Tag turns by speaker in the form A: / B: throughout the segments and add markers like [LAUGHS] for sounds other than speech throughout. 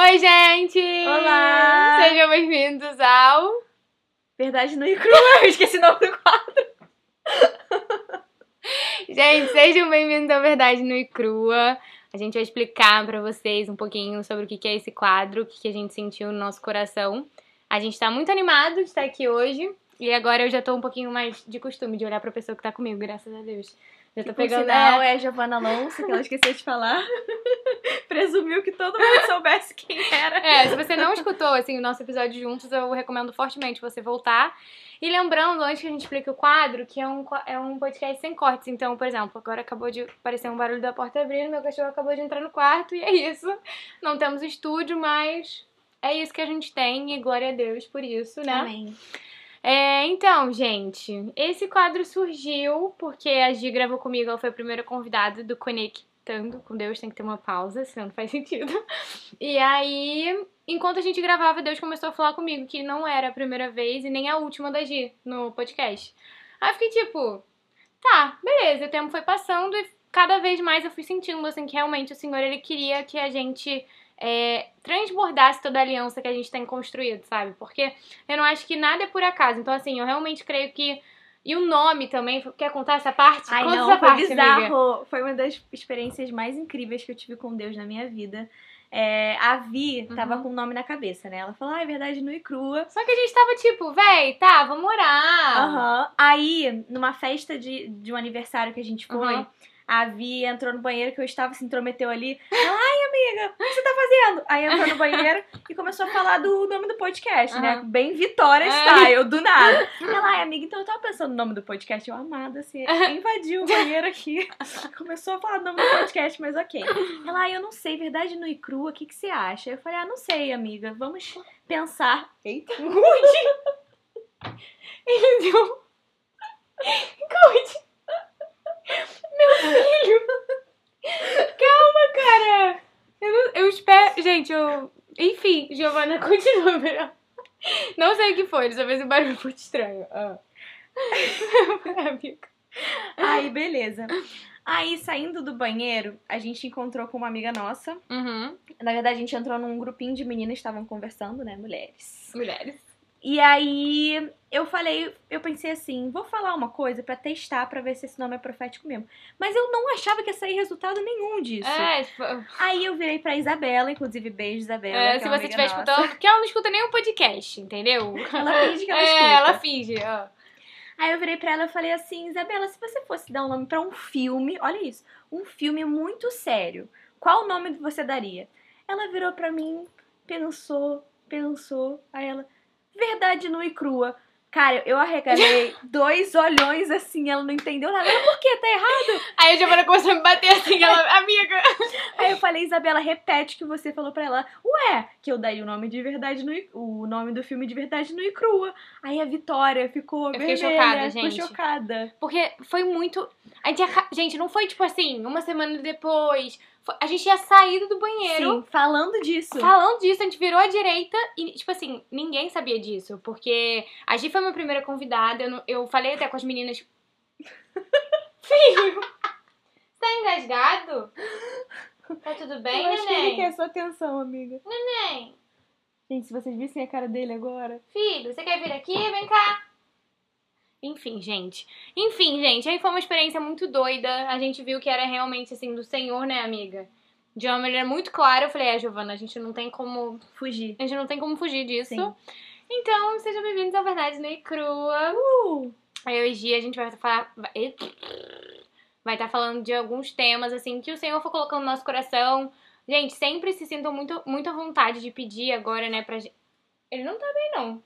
A: Oi, gente!
B: Olá!
A: Sejam bem-vindos ao.
B: Verdade no crua, [LAUGHS] eu esqueci o nome do quadro.
A: Gente, sejam bem-vindos ao Verdade no Crua. A gente vai explicar pra vocês um pouquinho sobre o que é esse quadro, o que que a gente sentiu no nosso coração. A gente tá muito animado de estar aqui hoje. E agora eu já tô um pouquinho mais de costume de olhar pra pessoa que tá comigo, graças a Deus. Já
B: Por
A: pegando.
B: sinal, é a Giovanna Alonso, que ela esqueceu de falar. [LAUGHS] Presumiu que todo mundo soubesse quem era.
A: É, se você não escutou assim, o nosso episódio juntos, eu recomendo fortemente você voltar. E lembrando, antes que a gente explique o quadro, que é um, é um podcast sem cortes. Então, por exemplo, agora acabou de aparecer um barulho da porta abrindo, meu cachorro acabou de entrar no quarto e é isso. Não temos estúdio, mas é isso que a gente tem e glória a Deus por isso, né?
B: Amém.
A: É, então, gente, esse quadro surgiu porque a Gi gravou comigo, ela foi a primeira convidada do Conectando com Deus, tem que ter uma pausa, senão não faz [LAUGHS] sentido. E aí, enquanto a gente gravava, Deus começou a falar comigo que não era a primeira vez e nem a última da Gi no podcast. Aí eu fiquei tipo, tá, beleza, o tempo foi passando e cada vez mais eu fui sentindo assim que realmente o Senhor ele queria que a gente é, transbordasse toda a aliança que a gente tem construído, sabe? Porque eu não acho que nada é por acaso. Então, assim, eu realmente creio que. E o nome também. Quer contar essa parte?
B: Ai,
A: Conta
B: não,
A: essa
B: foi
A: parte,
B: bizarro.
A: amiga.
B: Foi uma das experiências mais incríveis que eu tive com Deus na minha vida. É, a Vi tava
A: Uhum.
B: com o nome na cabeça, né? Ela falou, ah, é verdade, nu e crua.
A: Só que a gente tava tipo, véi, tá, vamos orar.
B: Aham. Aí, numa festa de, de um aniversário que a gente foi,
A: Uhum.
B: A Vi entrou no banheiro que eu estava, se intrometeu ali. Ela, ai, amiga, o que você tá fazendo? Aí entrou no banheiro e começou a falar do nome do podcast, né?
A: Aham.
B: Bem Vitória
A: É.
B: Style, do nada. Ela, ai, amiga, então eu tava pensando no nome do podcast. Eu, amada, assim, invadiu o banheiro aqui. [LAUGHS] Começou a falar do nome do podcast, mas ok. Ela, ai, eu não sei, verdade no e crua, o que, que você acha? Eu falei, ah, não sei, amiga, vamos pensar. Eita.
A: Ele deu. Cuide. Meu filho. Calma, cara. Eu, não- eu espero. Gente, eu. Enfim, Giovana [LAUGHS] continua, Verão. Não sei o que foi, dessa vez o barulho foi estranho. Ah. [LAUGHS]
B: Aí, beleza. Aí, saindo do banheiro, a gente encontrou com uma amiga nossa.
A: Uhum.
B: Na verdade, a gente entrou num grupinho de meninas que estavam conversando, né? Mulheres.
A: Mulheres.
B: E aí, eu falei, eu pensei assim, vou falar uma coisa pra testar, pra ver se esse nome é profético mesmo. Mas eu não achava que ia sair resultado nenhum disso.
A: É, tipo,
B: Aí eu virei pra Isabela, inclusive beijo, Isabela.
A: é, se
B: é
A: você estiver escutando, porque ela não escuta nenhum podcast, entendeu? [LAUGHS]
B: Ela finge que ela
A: é,
B: escuta.
A: ela finge, ó.
B: Aí eu virei pra ela e falei assim, Isabela, se você fosse dar um nome pra um filme, olha isso, um filme muito sério, qual nome você daria? Ela virou pra mim, pensou, pensou, aí ela, verdade nua e crua. Cara, eu arregalei [LAUGHS] dois olhões assim, ela não entendeu nada. Ela, por quê? Tá errado?
A: Aí a Giovana começou a me bater assim, ela, [LAUGHS] amiga.
B: Aí eu falei, Isabela, repete o que você falou pra ela. Ué, que eu daria o nome de verdade no o nome do filme de verdade no e crua. Aí a Vitória ficou
A: Eu fiquei
B: vermelha,
A: chocada,
B: ficou
A: gente.
B: chocada.
A: Porque foi muito. A gente, aca- gente, não foi tipo assim, uma semana depois. A gente tinha saído do banheiro.
B: Sim, falando disso.
A: Falando disso, a gente virou à direita e, tipo assim, ninguém sabia disso. Porque a Gi foi minha primeira convidada. Eu, não- eu falei até com as meninas. [LAUGHS] Filho! Você tá engasgado? Tá tudo bem,
B: eu acho que ele
A: neném?
B: quer sua atenção, amiga.
A: Neném,
B: Gente, se vocês vissem a cara dele agora.
A: filho, você quer vir aqui? Vem cá. Enfim, gente. Enfim, gente, aí foi uma experiência muito doida. A gente viu que era realmente, assim, do Senhor, né, amiga? De uma maneira muito clara. Eu falei, é, Giovana, a gente não tem como.
B: Fugir.
A: A gente não tem como fugir disso.
B: Sim.
A: Então, sejam bem-vindos à Verdade Nua e Crua.
B: Uh!
A: Aí hoje a gente vai falar. Vai estar falando de alguns temas, assim, que o Senhor for colocando no nosso coração. Gente, sempre se sintam muito, muito à vontade de pedir agora, né, pra gente. Ele não tá bem, não.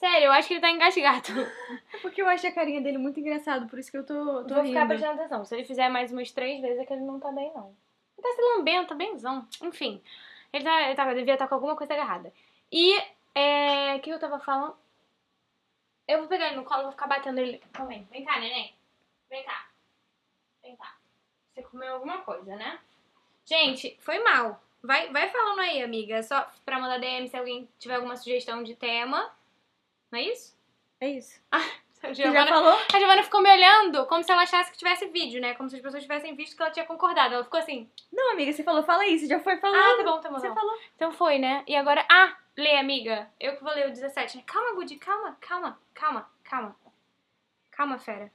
A: Sério, eu acho que ele tá engasgado.
B: É porque eu acho a carinha dele muito engraçado, por isso que eu tô, tô
A: Vou
B: rindo.
A: ficar prestando atenção. Se ele fizer mais umas três vezes, é que ele não tá bem, não. Ele tá se lambendo, tá benzão. Enfim, ele, tá, ele tá, devia estar com alguma coisa agarrada. E, é... O que eu tava falando? Eu vou pegar ele no colo e vou ficar batendo ele. Calma aí. Vem cá, neném. Vem cá. Vem cá. Você comeu alguma coisa, né? Gente, foi mal. Vai, vai falando aí, amiga. Só pra mandar DM se alguém tiver alguma sugestão de tema. Não é isso?
B: É isso. [LAUGHS]
A: A
B: Você já
A: Giovana,
B: falou?
A: a Giovana ficou me olhando como se ela achasse que tivesse vídeo, né? Como se as pessoas tivessem visto que ela tinha concordado. Ela ficou assim,
B: Não, amiga, você falou, fala isso, já foi falando.
A: ah, tá bom, tá bom, tá
B: Você
A: bom.
B: falou.
A: Então foi, né? E agora, ah, lê, amiga. Eu que vou ler o 17. né? Calma, Gudi, calma, calma, calma, calma. Calma, fera.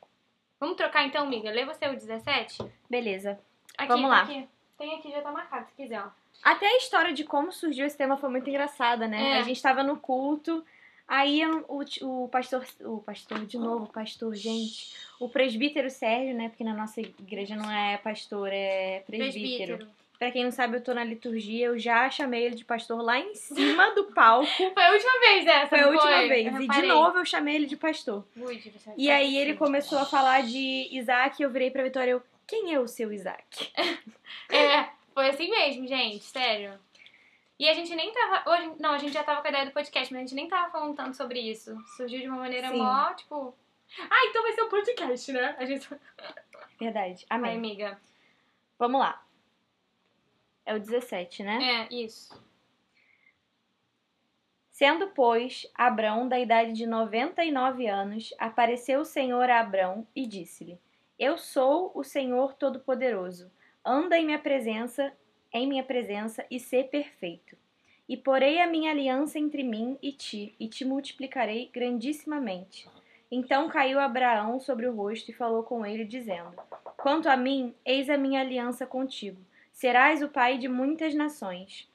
A: Vamos trocar então, amiga? Lê você o 17?
B: Beleza.
A: Aqui,
B: Vamos
A: tá
B: lá.
A: Aqui. Tem aqui, já tá marcado, se quiser, ó.
B: Até a história de como surgiu esse tema foi muito engraçada, né?
A: É.
B: A gente tava no culto, aí o, o pastor, o pastor, de novo, o pastor, gente, o presbítero Sérgio, né? Porque na nossa igreja não é pastor, é presbítero. Pra quem não sabe, eu tô na liturgia, eu já chamei ele de pastor lá em cima do palco. [LAUGHS]
A: Foi a última vez essa,
B: Foi a última
A: foi?
B: vez. E de novo eu chamei ele de pastor.
A: Você
B: E aí ele começou a falar de Isaac e eu virei pra Vitória eu, quem é o seu Isaac? [LAUGHS]
A: É, foi assim mesmo, gente, sério. E a gente nem tava. Hoje, não, a gente já tava com a ideia do podcast, mas a gente nem tava falando tanto sobre isso. Surgiu de uma maneira
B: Sim.
A: mó, tipo. Ah, então vai ser um podcast, né? A gente. [LAUGHS]
B: Verdade.
A: Vai,
B: Amém.
A: amiga.
B: Vamos lá. É o 17, né?
A: É, isso.
B: Sendo, pois, Abrão da idade de 99 anos, apareceu o Senhor a Abrão e disse-lhe: Eu sou o Senhor Todo-Poderoso. Anda em minha presença, em minha presença e sê perfeito. E porei a minha aliança entre mim e ti, e te multiplicarei grandissimamente. Então caiu Abraão sobre o rosto e falou com ele, dizendo: Quanto a mim, eis a minha aliança contigo. Serás o pai de muitas nações.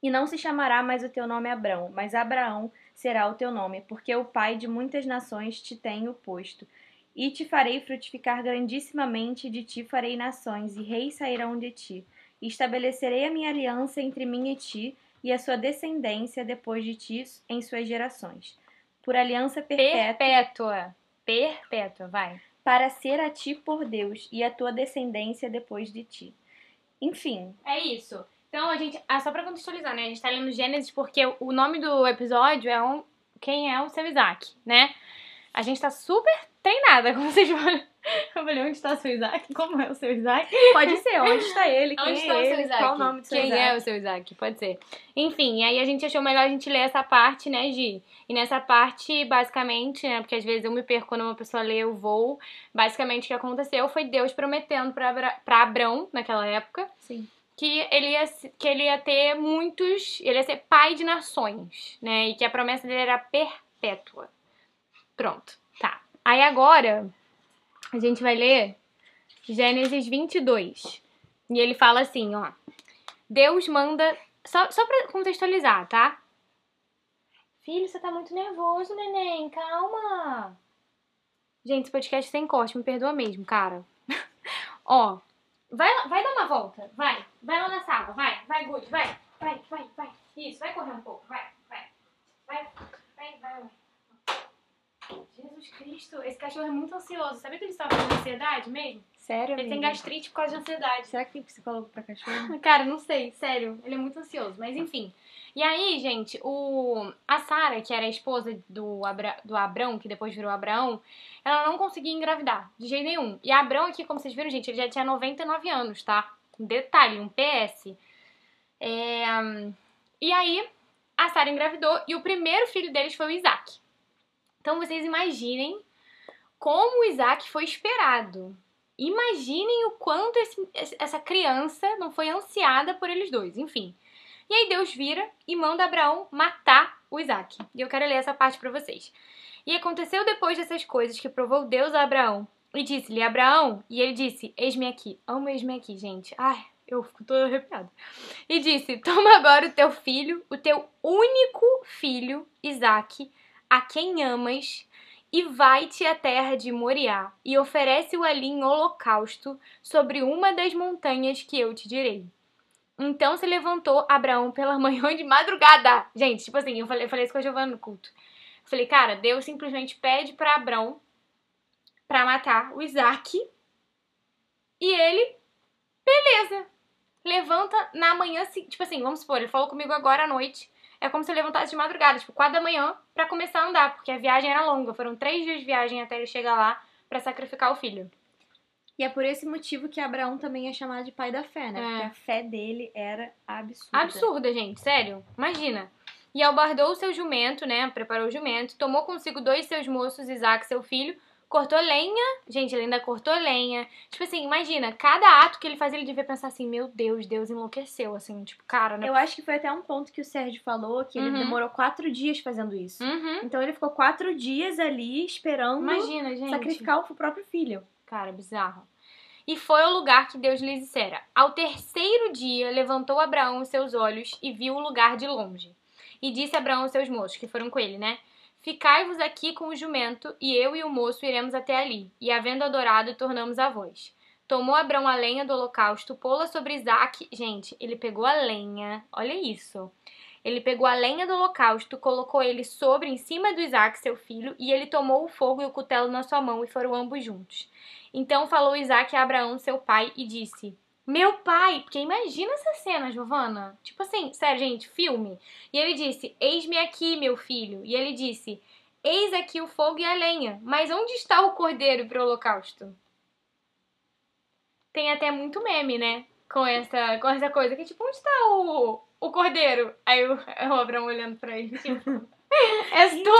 B: E não se chamará mais o teu nome Abrão, mas Abraão será o teu nome, porque o pai de muitas nações te tenho posto. E te farei frutificar grandissimamente, de ti farei nações, e reis sairão de ti. E estabelecerei a minha aliança entre mim e ti, e a sua descendência depois de ti em suas gerações. Por aliança perpétua,
A: Perpétua. Perpétua, vai.
B: para ser a ti por Deus, e a tua descendência depois de ti. Enfim,
A: É isso. Então, a gente. Ah, só pra contextualizar, né? A gente tá lendo Gênesis porque o nome do episódio é um. Quem é o seu Isaac, né? A gente tá super treinada, como vocês [LAUGHS] vão. Eu falei, onde está o seu Isaac? Como é o seu Isaac?
B: pode ser, onde está ele? Quem
A: Onde
B: é
A: está o seu
B: ele?
A: Isaac?
B: Qual o nome do seu
A: Quem
B: Isaac?
A: é o seu Isaac? Pode ser. Enfim, aí a gente achou melhor a gente ler essa parte, né, Gi? E nessa parte, basicamente, né, porque às vezes eu me perco quando uma pessoa lê o voo, basicamente o que aconteceu foi Deus prometendo Abra pra Abrão, naquela época,
B: Sim.
A: que ele, ia, que ele ia ter muitos. Ele ia ser pai de nações, né? E que a promessa dele era perpétua. Pronto, tá. Aí agora a gente vai ler Gênesis 22. E ele fala assim, ó. Deus manda. Só, só pra contextualizar, tá? Filho, você tá muito nervoso, neném. Calma. Gente, esse podcast sem corte, me perdoa mesmo, cara. [LAUGHS] ó, vai, vai dar uma volta. Vai. Vai lá na sala. Vai, vai, Good. Vai, vai, vai, vai. Isso, vai correr um pouco. Vai, vai. Vai, vai, vai. vai. Jesus Cristo, esse cachorro é muito ansioso. Sabia que ele sofre de ansiedade mesmo?
B: Sério,
A: Ele tem
B: amiga?
A: gastrite por causa de ansiedade.
B: Será que tem psicólogo pra cachorro? [LAUGHS]
A: Cara, não sei, sério. Ele é muito ansioso, mas enfim. E aí, gente, o a Sara, que era a esposa do, Abra... do Abrão, que depois virou Abraão, ela não conseguia engravidar, de jeito nenhum. E Abrão aqui, como vocês viram, gente, ele já tinha 99 anos, tá? Um detalhe, um PS. É, E aí, a Sara engravidou e o primeiro filho deles foi o Isaac. Então vocês imaginem como o Isaac foi esperado. Imaginem o quanto esse- essa criança não foi ansiada por eles dois, enfim. E aí Deus vira e manda Abraão matar o Isaac. E eu quero ler essa parte pra vocês. E aconteceu depois dessas coisas que provou Deus a Abraão e disse-lhe: Abraão, e ele disse: Eis-me aqui. Amo eis-me aqui, gente. Ai, eu fico toda arrepiada. E disse: Toma agora o teu filho, o teu único filho, Isaac, a quem amas, e vai-te à terra de Moriá e oferece-o ali em holocausto sobre uma das montanhas que eu te direi. Então se levantou Abraão pela [LAUGHS] manhã de madrugada. Gente, tipo assim, eu falei, eu falei isso com a Giovana no culto. Eu falei, cara, Deus simplesmente pede pra Abraão pra matar o Isaac. E ele, beleza, levanta na manhã, tipo assim, vamos supor, ele falou comigo agora à noite. É como se ele levantasse de madrugada, tipo, 4 da manhã, pra começar a andar, porque a viagem era longa. Foram três dias de viagem até ele chegar lá pra sacrificar o filho.
B: E é por esse motivo que Abraão também é chamado de pai da fé, né?
A: É.
B: Porque a fé dele era absurda.
A: Absurda, gente, sério. Imagina. E albardou o seu jumento, né? Preparou o jumento, tomou consigo dois seus moços, Isaac, seu filho, cortou lenha. Gente, ele ainda cortou lenha. Tipo assim, imagina, cada ato que ele fazia, ele devia pensar assim: meu Deus, Deus enlouqueceu. Assim, tipo, cara, né?
B: Eu acho que foi até um ponto que o Sérgio falou que ele
A: Uhum.
B: demorou quatro dias fazendo isso.
A: Uhum.
B: Então ele ficou quatro dias ali esperando
A: Imagina, gente.
B: sacrificar o próprio filho.
A: Cara, bizarro. E foi ao lugar que Deus lhe dissera. Ao terceiro dia, levantou Abraão os seus olhos e viu o lugar de longe. E disse a Abraão aos seus moços, que foram com ele, né? Ficai-vos aqui com o jumento, e eu e o moço iremos até ali. E havendo adorado, tornamos a voz. Tomou Abraão a lenha do holocausto, pô-la sobre Isaac. Gente, ele pegou a lenha, olha isso. Ele pegou a lenha do holocausto, colocou ele sobre, em cima do Isaac, seu filho, e ele tomou o fogo e o cutelo na sua mão, e foram ambos juntos. Então falou Isaac a Abraão, seu pai, e disse: Meu pai, porque imagina essa cena, Giovana. Tipo assim, sério, gente, filme. E ele disse: Eis-me aqui, meu filho. E ele disse: Eis aqui o fogo e a lenha, mas onde está o cordeiro para o holocausto? Tem até muito meme, né? Com essa, com essa coisa, que tipo, onde está o, o cordeiro? Aí o, [LAUGHS] o Abraão olhando pra ele, tipo. És tu!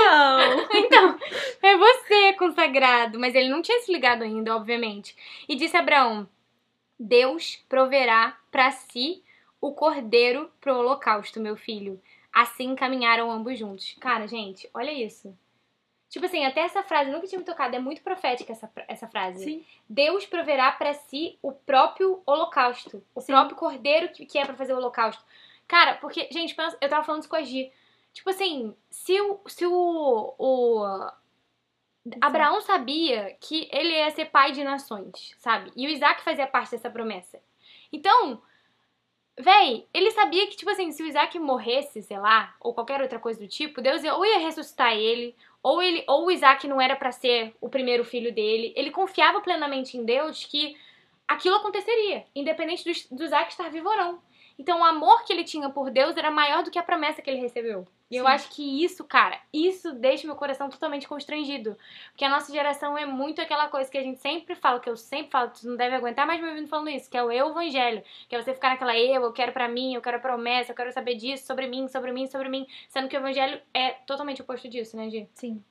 B: Então, [LAUGHS]
A: Então, é você, consagrado. Mas ele não tinha se ligado ainda, obviamente. E disse a Abraão: Deus proverá para si o cordeiro pro holocausto, meu filho. Assim caminharam ambos juntos. Cara, gente, olha isso. Tipo assim, até essa frase, nunca tinha me tocado, é muito profética essa, essa frase.
B: sim.
A: Deus proverá para si o próprio holocausto. O
B: Sim.
A: próprio cordeiro que, que é pra fazer o holocausto. Cara, porque, gente, eu tava falando isso com a Gi. Tipo assim, se o. Se o, o Abraão sabia que ele ia ser pai de nações, sabe? E o Isaac fazia parte dessa promessa. Então, véi, ele sabia que, tipo assim, se o Isaac morresse, sei lá, ou qualquer outra coisa do tipo, Deus ia, ou ia ressuscitar ele, ou ele, ou o Isaac não era pra ser o primeiro filho dele. Ele confiava plenamente em Deus que aquilo aconteceria, independente do, do Isaac estar vivo ou não. Então, o amor que ele tinha por Deus era maior do que a promessa que ele recebeu. E eu acho que isso, cara, isso deixa meu coração totalmente constrangido. Porque a nossa geração é muito aquela coisa que a gente sempre fala, que eu sempre falo, tu não deve aguentar mais me ouvindo falando isso, que é o eu evangelho. Que é você ficar naquela eu, eu quero pra mim, eu quero promessa, eu quero saber disso, sobre mim, sobre mim, sobre mim. Sendo que o evangelho é totalmente oposto disso, né, Gi?
B: Sim.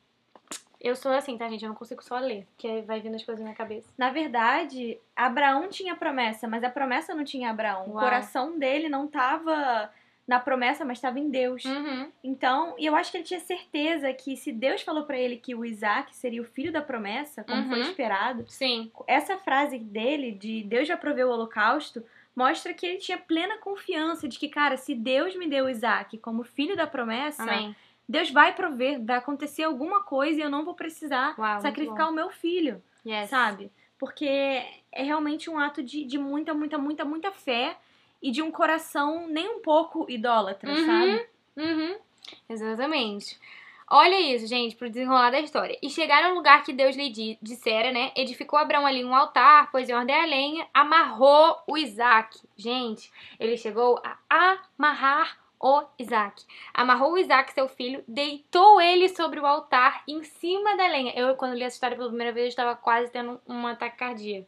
A: Eu sou assim, tá, gente? Eu não consigo só ler, porque vai vindo as coisas na minha cabeça.
B: Na verdade, Abraão tinha promessa, mas a promessa não tinha Abraão. O
A: Uau.
B: coração dele não tava na promessa, mas estava em Deus.
A: Uhum.
B: Então, e eu acho que ele tinha certeza que se Deus falou pra ele que o Isaac seria o filho da promessa, como
A: Uhum.
B: foi esperado,
A: Sim.
B: essa frase dele de Deus já proveu o holocausto mostra que ele tinha plena confiança de que, cara, se Deus me deu o Isaac como filho da promessa,
A: Amém.
B: Deus vai prover, vai acontecer alguma coisa e eu não vou precisar
A: Uau,
B: sacrificar o meu filho,
A: Yes.
B: sabe? Porque é realmente um ato de, de muita, muita, muita, muita fé e de um coração nem um pouco idólatra,
A: Uhum.
B: sabe?
A: Uhum. Exatamente. Olha isso, gente, pro desenrolar da história. E chegaram ao lugar que Deus lhe di- dissera, né? Edificou Abraão ali um altar, pôs em ordem a lenha, amarrou o Isaac. Gente, ele chegou a amarrar o Isaac. Amarrou o Isaac, seu filho, deitou ele sobre o altar em cima da lenha. Eu, quando li essa história pela primeira vez, eu estava quase tendo um ataque cardíaco.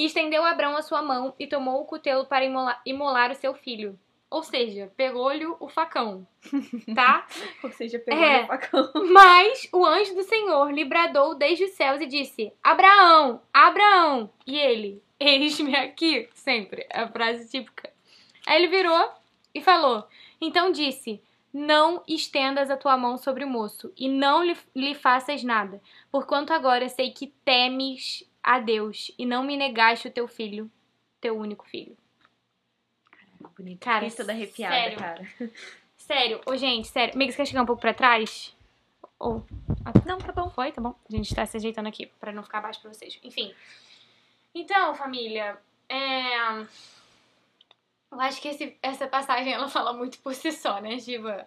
A: E estendeu Abraão a sua mão e tomou o cutelo para imolar, imolar o seu filho. Ou seja, pegou-lhe o facão, [LAUGHS] tá?
B: Ou seja, pegou
A: É.
B: o facão. [LAUGHS]
A: Mas o anjo do Senhor lhe bradou desde os céus e disse: Abraão, Abraão! E ele, eis-me aqui, sempre, é a frase típica. Aí ele virou e falou: Então disse: Não estendas a tua mão sobre o moço, e não lhe, lhe faças nada, porquanto agora sei que temes a Deus, e não me negaste o teu filho, teu único filho.
B: Bonito.
A: Cara,
B: Fiquei toda arrepiada,
A: sério.
B: cara. [LAUGHS]
A: Sério, ô gente, sério. Amiga, você quer chegar um pouco pra trás? Ou.
B: Não, tá bom.
A: Foi? Tá bom. A gente tá se ajeitando aqui pra não ficar baixo pra vocês. Enfim. Então, família, é. Eu acho que esse- essa passagem ela fala muito por si só, né, Giva?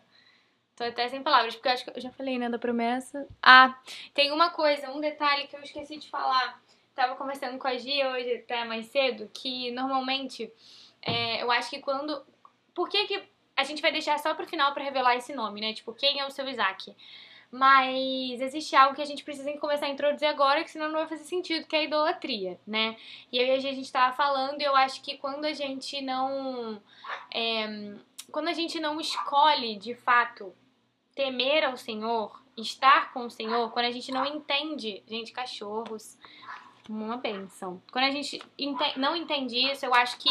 A: Tô até sem palavras, porque eu acho que eu já falei, né, da promessa. Ah, tem uma coisa, um detalhe que eu esqueci de falar. Tava conversando com a Gia hoje, até mais cedo, que normalmente é, eu acho que quando. Por que, que a gente vai deixar só pro final pra revelar esse nome, né? Tipo, quem é o seu Isaac? Mas existe algo que a gente precisa começar a introduzir agora, que senão não vai fazer sentido, que é a idolatria, né? E aí a gente tava falando, e eu acho que quando a gente não. é, quando a gente não escolhe de fato temer ao Senhor, estar com o Senhor, quando a gente não entende, gente, cachorros, uma benção. Quando a gente ente não entende isso, eu acho que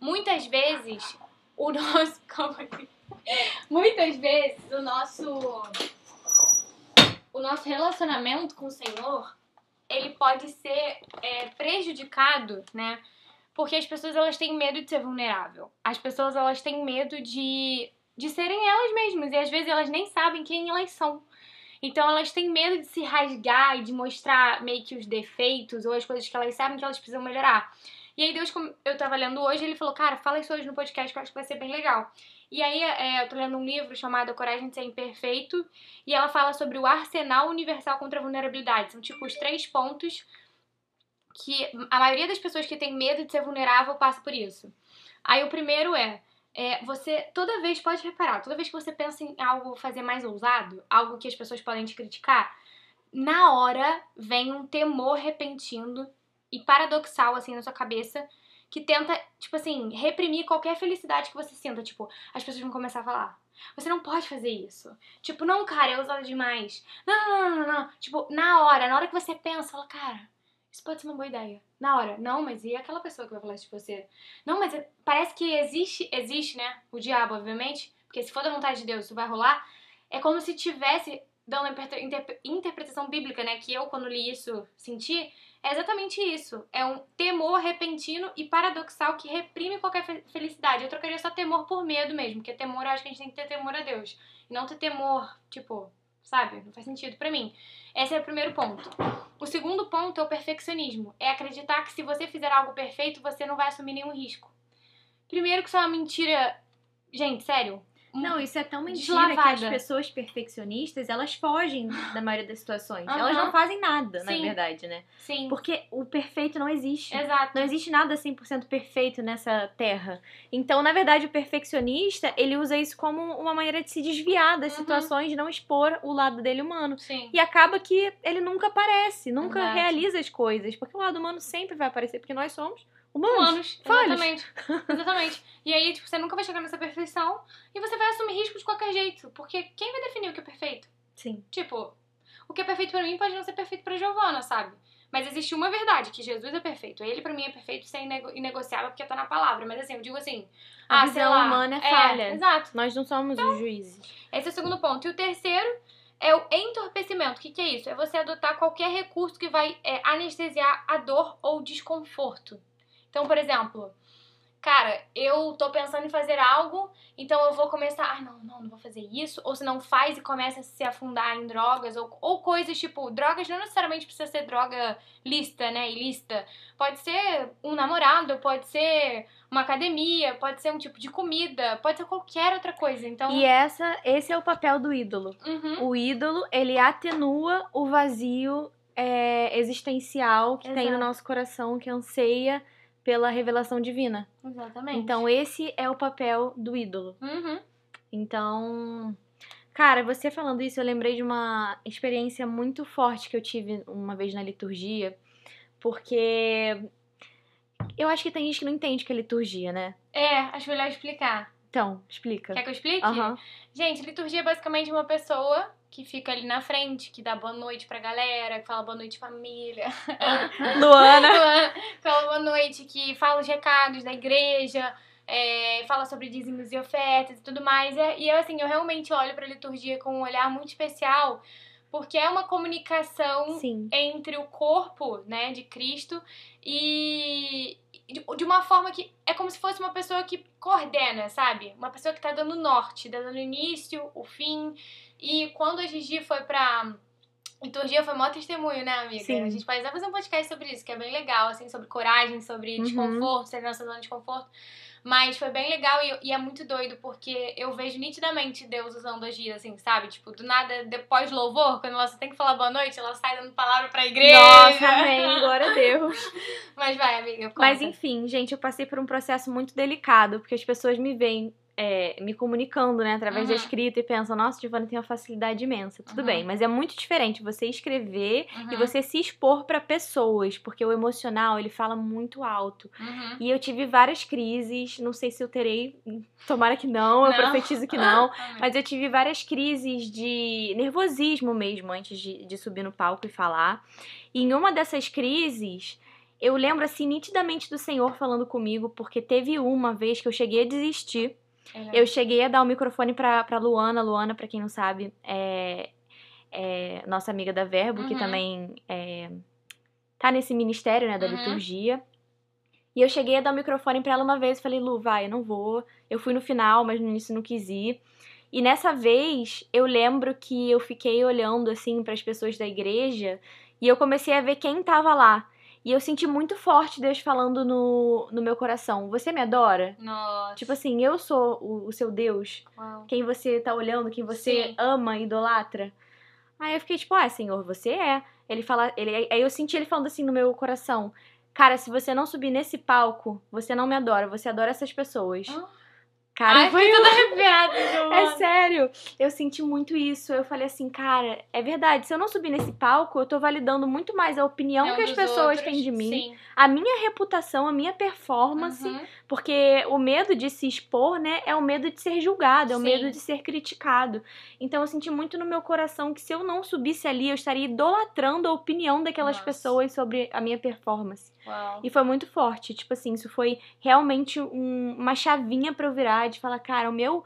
A: muitas vezes o [LAUGHS] nosso. muitas vezes o nosso. O nosso relacionamento com o Senhor ele pode ser é, prejudicado, né? Porque as pessoas elas têm medo de ser vulnerável. As pessoas elas têm medo de, de serem elas mesmas e às vezes elas nem sabem quem elas são. Então elas têm medo de se rasgar e de mostrar meio que os defeitos ou as coisas que elas sabem que elas precisam melhorar. E aí Deus, como eu tava lendo hoje, ele falou, cara, fala isso hoje no podcast que eu acho que vai ser bem legal. E aí é, eu tô lendo um livro chamado Coragem de Ser Imperfeito, e ela fala sobre o arsenal universal contra a vulnerabilidade. São tipo os três pontos que a maioria das pessoas que tem medo de ser vulnerável passa por isso. Aí o primeiro é, é, você toda vez pode reparar, toda vez que você pensa em algo fazer mais ousado, algo que as pessoas podem te criticar, na hora vem um temor repentino e paradoxal assim na sua cabeça que tenta, tipo assim, reprimir qualquer felicidade que você sinta. Tipo, as pessoas vão começar a falar. Você não pode fazer isso. Tipo, não, cara, é ousado demais. Não, não, não, não, não. Tipo, na hora, na hora que você pensa, fala, cara, isso pode ser uma boa ideia. Na hora, não, mas e aquela pessoa que vai falar isso de você? Não, mas parece que existe, existe, né? O diabo, obviamente, porque se for da vontade de Deus, isso vai rolar. É como se tivesse dando interpretação bíblica, né? Que eu, quando li isso, senti é exatamente isso. É um temor repentino e paradoxal que reprime qualquer felicidade. Eu trocaria só temor por medo mesmo, porque temor eu acho que a gente tem que ter temor a Deus. E não ter temor, tipo, sabe? Não faz sentido para mim. Esse é o primeiro ponto. O segundo ponto é o perfeccionismo. É acreditar que se você fizer algo perfeito, você não vai assumir nenhum risco. Primeiro que isso é uma mentira. Gente, sério.
B: Não, isso é tão mentira que as pessoas perfeccionistas, elas fogem da maioria das situações. Uhum. Elas não fazem nada, Sim. na verdade, né?
A: Sim.
B: Porque o perfeito não existe.
A: Exato.
B: Não existe nada 100% perfeito nessa terra. Então, na verdade, o perfeccionista, ele usa isso como uma maneira de se desviar das uhum. situações, de não expor o lado dele humano.
A: Sim.
B: E acaba que ele nunca aparece, nunca Exato. realiza as coisas. Porque o lado humano sempre vai aparecer, porque nós somos humanos. Humanos,
A: exatamente. [LAUGHS] exatamente. E aí, tipo, você nunca vai chegar nessa perfeição e você vai assumir risco de qualquer jeito. Porque quem vai definir o que é perfeito?
B: Sim.
A: Tipo, o que é perfeito para mim pode não ser perfeito para Giovana, sabe? Mas existe uma verdade, que Jesus é perfeito. Ele para mim é perfeito sem inegociável porque tá na palavra. Mas assim, eu digo assim,
B: a ah, visão humana é falha.
A: É, exato.
B: Nós não somos então, os juízes.
A: Esse é o segundo ponto. E o terceiro é o entorpecimento. O que, que é isso? É você adotar qualquer recurso que vai é, anestesiar a dor ou desconforto. Então, por exemplo, cara, eu tô pensando em fazer algo, então eu vou começar, ah, não, não, não vou fazer isso, ou se não faz e começa a se afundar em drogas, ou, ou coisas tipo, drogas não necessariamente precisa ser droga lista, né, ilícita, pode ser um namorado, pode ser uma academia, pode ser um tipo de comida, pode ser qualquer outra coisa, então...
B: E essa, esse é o papel do ídolo.
A: Uhum.
B: O ídolo, ele atenua o vazio é, existencial que Exato. tem no nosso coração, que anseia pela revelação divina.
A: Exatamente.
B: Então, esse é o papel do ídolo.
A: Uhum.
B: Então, cara, você falando isso, eu lembrei de uma experiência muito forte que eu tive uma vez na liturgia, porque eu acho que tem gente que não entende que é liturgia, né?
A: É, acho melhor explicar.
B: Então, explica.
A: Quer que eu explique?
B: Uhum.
A: Gente, liturgia é basicamente uma pessoa que fica ali na frente, que dá boa noite pra galera, que fala boa noite família. [LAUGHS]
B: Luana.
A: Luana fala boa noite, que fala os recados da igreja, é, fala sobre dízimos e ofertas e tudo mais. E, e assim, eu realmente olho pra liturgia com um olhar muito especial, porque é uma comunicação
B: Sim.
A: entre o corpo, né, de Cristo e de uma forma que é como se fosse uma pessoa que coordena, sabe? Uma pessoa que tá dando norte, tá dando início, o fim. E quando a Gigi foi pra liturgia, foi maior testemunho, né, amiga?
B: Sim.
A: A gente pode até fazer um podcast sobre isso, que é bem legal, assim, sobre coragem, sobre uhum. desconforto, segurança da zona de desconforto. Mas foi bem legal e, e, é muito doido, porque eu vejo nitidamente Deus usando a Gira, assim, sabe? Tipo, do nada, depois louvor, quando só tem que falar boa noite, ela sai dando palavra pra igreja.
B: Nossa, amém, glória a Deus. [LAUGHS]
A: Mas vai, amiga, conta.
B: Mas enfim, gente, eu passei por um processo muito delicado, porque as pessoas me veem é, me comunicando, né, através da
A: Uhum.
B: escrita e pensam, nossa, Giovanna tem uma facilidade imensa. Tudo
A: Uhum.
B: bem, mas é muito diferente você escrever e
A: Uhum.
B: você se expor pra pessoas, porque o emocional, ele fala muito alto.
A: Uhum.
B: E eu tive várias crises, não sei se eu terei, tomara que não, eu
A: Não.
B: profetizo que não, [LAUGHS] mas eu tive várias crises de nervosismo mesmo antes de, de subir no palco e falar. E em uma dessas crises, eu lembro assim nitidamente do Senhor falando comigo, porque teve uma vez que eu cheguei a desistir.
A: Uhum.
B: Eu cheguei a dar o microfone pra, pra Luana. Luana, pra quem não sabe, é, é nossa amiga da Verbo, que
A: Uhum.
B: também é, tá nesse ministério, né, da
A: Uhum.
B: liturgia. E eu cheguei a dar o microfone pra ela uma vez. Falei, Lu, vai, eu não vou. Eu fui no final, mas no início não quis ir. E nessa vez, eu lembro que eu fiquei olhando, assim, pras pessoas da igreja. E eu comecei a ver quem tava lá. E eu senti muito forte Deus falando no, no meu coração: Você me adora?
A: Nossa.
B: Tipo assim, eu sou o, o seu Deus,
A: Uau.
B: quem você tá olhando, quem você
A: Sim.
B: ama, idolatra. Aí eu fiquei tipo, ah, Senhor, você é. Ele fala, ele, aí eu senti ele falando assim no meu coração, cara, se você não subir nesse palco, você não me adora, você adora essas pessoas.
A: Ah.
B: Cara,
A: Ai,
B: foi
A: toda arrepiada, [LAUGHS]
B: é sério, eu senti muito isso. Eu falei assim, cara, é verdade. Se eu não subir nesse palco, eu tô validando muito mais a opinião
A: É
B: que as pessoas
A: outros,
B: têm de mim,
A: Sim.
B: a minha reputação, a minha performance.
A: Uhum.
B: Porque o medo de se expor, né, é o medo de ser julgado, é o
A: Sim.
B: medo de ser criticado. Então eu senti muito no meu coração que se eu não subisse ali, eu estaria idolatrando a opinião daquelas
A: Nossa.
B: pessoas sobre a minha performance.
A: Uau.
B: E foi muito forte. Tipo assim, isso foi realmente um- uma chavinha pra eu virar de falar, cara, o meu.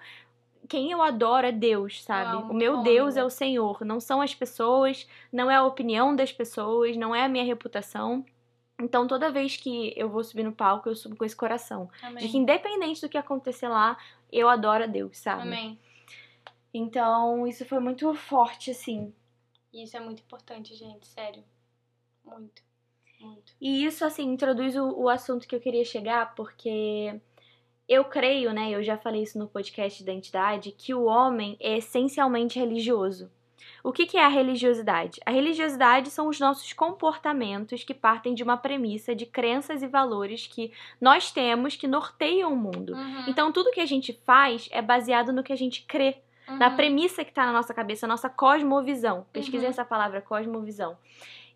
B: Quem eu adoro é Deus, sabe?
A: Uau,
B: o meu
A: bom,
B: Deus é o Senhor, não são as pessoas, não é a opinião das pessoas, não é a minha reputação. Então, toda vez que eu vou subir no palco, eu subo com esse coração. De que
A: Amém.
B: independente do que acontecer lá, eu adoro a Deus, sabe?
A: Amém.
B: Então, isso foi muito forte, assim.
A: Isso é muito importante, gente. Sério. Muito. Muito.
B: E isso, assim, introduz o, o assunto que eu queria chegar, porque eu creio, né? Eu já falei isso no podcast da entidade, que o homem é essencialmente religioso. O que, que é a religiosidade? A religiosidade são os nossos comportamentos que partem de uma premissa de crenças e valores que nós temos que norteiam o mundo.
A: Uhum.
B: Então, tudo que a gente faz é baseado no que a gente crê. na
A: Uhum.
B: premissa que tá na nossa cabeça, a nossa cosmovisão. Pesquisei
A: Uhum.
B: essa palavra, cosmovisão.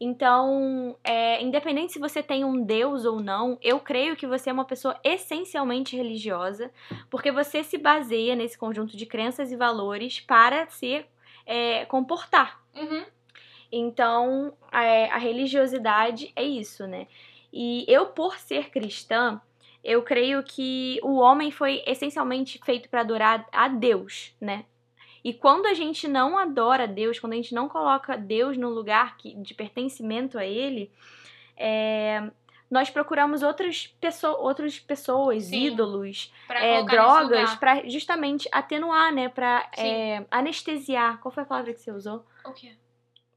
B: Então, é, independente se você tem um Deus ou não, eu creio que você é uma pessoa essencialmente religiosa, porque você se baseia nesse conjunto de crenças e valores para se é, comportar.
A: Uhum.
B: Então, é, a religiosidade é isso, né? E eu, por ser cristã, eu creio que o homem foi essencialmente feito para adorar a Deus, né? E quando a gente não adora Deus, quando a gente não coloca Deus no lugar que, de pertencimento a Ele, é, nós procuramos outras, pesso outras pessoas,
A: Sim.
B: ídolos, é, drogas, para justamente atenuar, né? Pra é, anestesiar. Qual foi a palavra que você usou
A: O quê?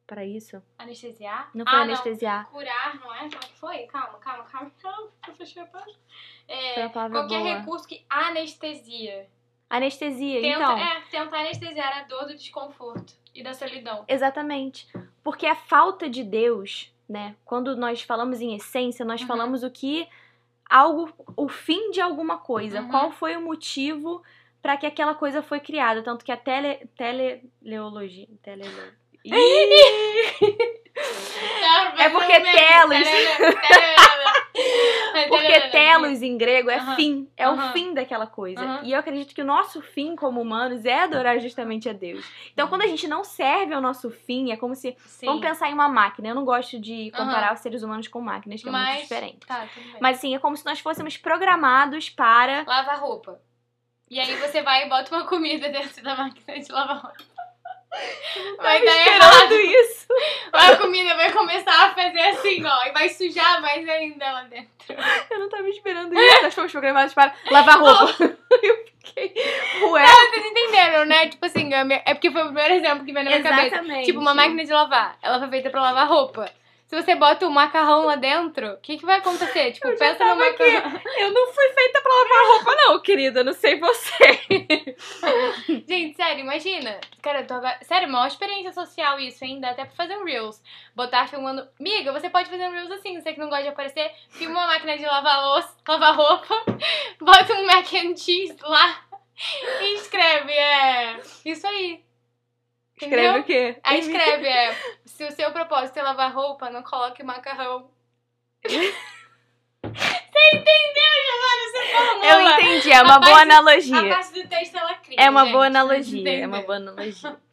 B: para isso?
A: Anestesiar?
B: Não foi
A: ah,
B: anestesiar.
A: Não. Curar, não é? Como é que foi? Calma, calma, calma. [LAUGHS] Calma, eu fechei a página. É, qualquer
B: boa.
A: recurso que anestesia.
B: Anestesia,
A: Tenta,
B: então.
A: É, tentar anestesiar a dor do desconforto e da solidão.
B: Exatamente. Porque a falta de Deus, né? Quando nós falamos em essência, nós
A: Uhum.
B: falamos o que algo, o fim de alguma coisa.
A: Uhum.
B: Qual foi o motivo para que aquela coisa foi criada? Tanto que a tele, teleologia, telelo... [LAUGHS] É porque telos. Porque telos em grego é
A: Aham.
B: fim, é o
A: Aham.
B: fim daquela coisa.
A: Aham.
B: E eu acredito que o nosso fim como humanos é adorar justamente a Deus. Então, quando a gente não serve ao nosso fim, é como se Vamos pensar em uma máquina. Eu não gosto de comparar os seres humanos com máquinas, que é muito
A: Mas-
B: diferente.
A: Tá.
B: Mas assim, é como se nós fôssemos programados para.
A: Lava a roupa. E aí você vai e bota uma comida [LAUGHS] dentro da máquina de lavar roupa. Vai dar errado.
B: isso.
A: A comida vai começar a fazer assim, ó. E vai sujar mais ainda lá dentro.
B: Eu não tava esperando isso. Nós fomos programados para lavar roupa. [LAUGHS] eu fiquei. Ué.
A: Vocês entenderam, né? Tipo assim, é porque foi o primeiro exemplo que veio na minha cabeça.
B: Exatamente.
A: Tipo, uma máquina de lavar. Ela foi feita pra lavar roupa. Se você bota um macarrão lá dentro, o que, que vai acontecer? Tipo,
B: Eu
A: pensa no
B: tava aqui.
A: macarrão.
B: Eu não fui feita pra lavar roupa, não, querida. Não sei você. [LAUGHS]
A: Gente, sério, imagina. Cara, eu tô agora... Sério, maior experiência social isso, hein? Dá até pra fazer um Reels. Botar filmando. Miga, você pode fazer um Reels assim, você que não gosta de aparecer. Filma uma máquina de lavar louça, lavar roupa. [LAUGHS] Bota um mac and cheese lá. Escreve, é. Isso aí.
B: Escreve
A: Entendeu?
B: o quê?
A: Aí escreve, é. Se o seu propósito é lavar roupa, não coloque macarrão. [LAUGHS] Você entendeu, Giovana? Você formula.
B: Eu entendi, é uma
A: A
B: boa
A: parte- A
B: analogia.
A: parte do texto ela cria.
B: É uma
A: gente,
B: boa analogia, é uma boa analogia. [LAUGHS]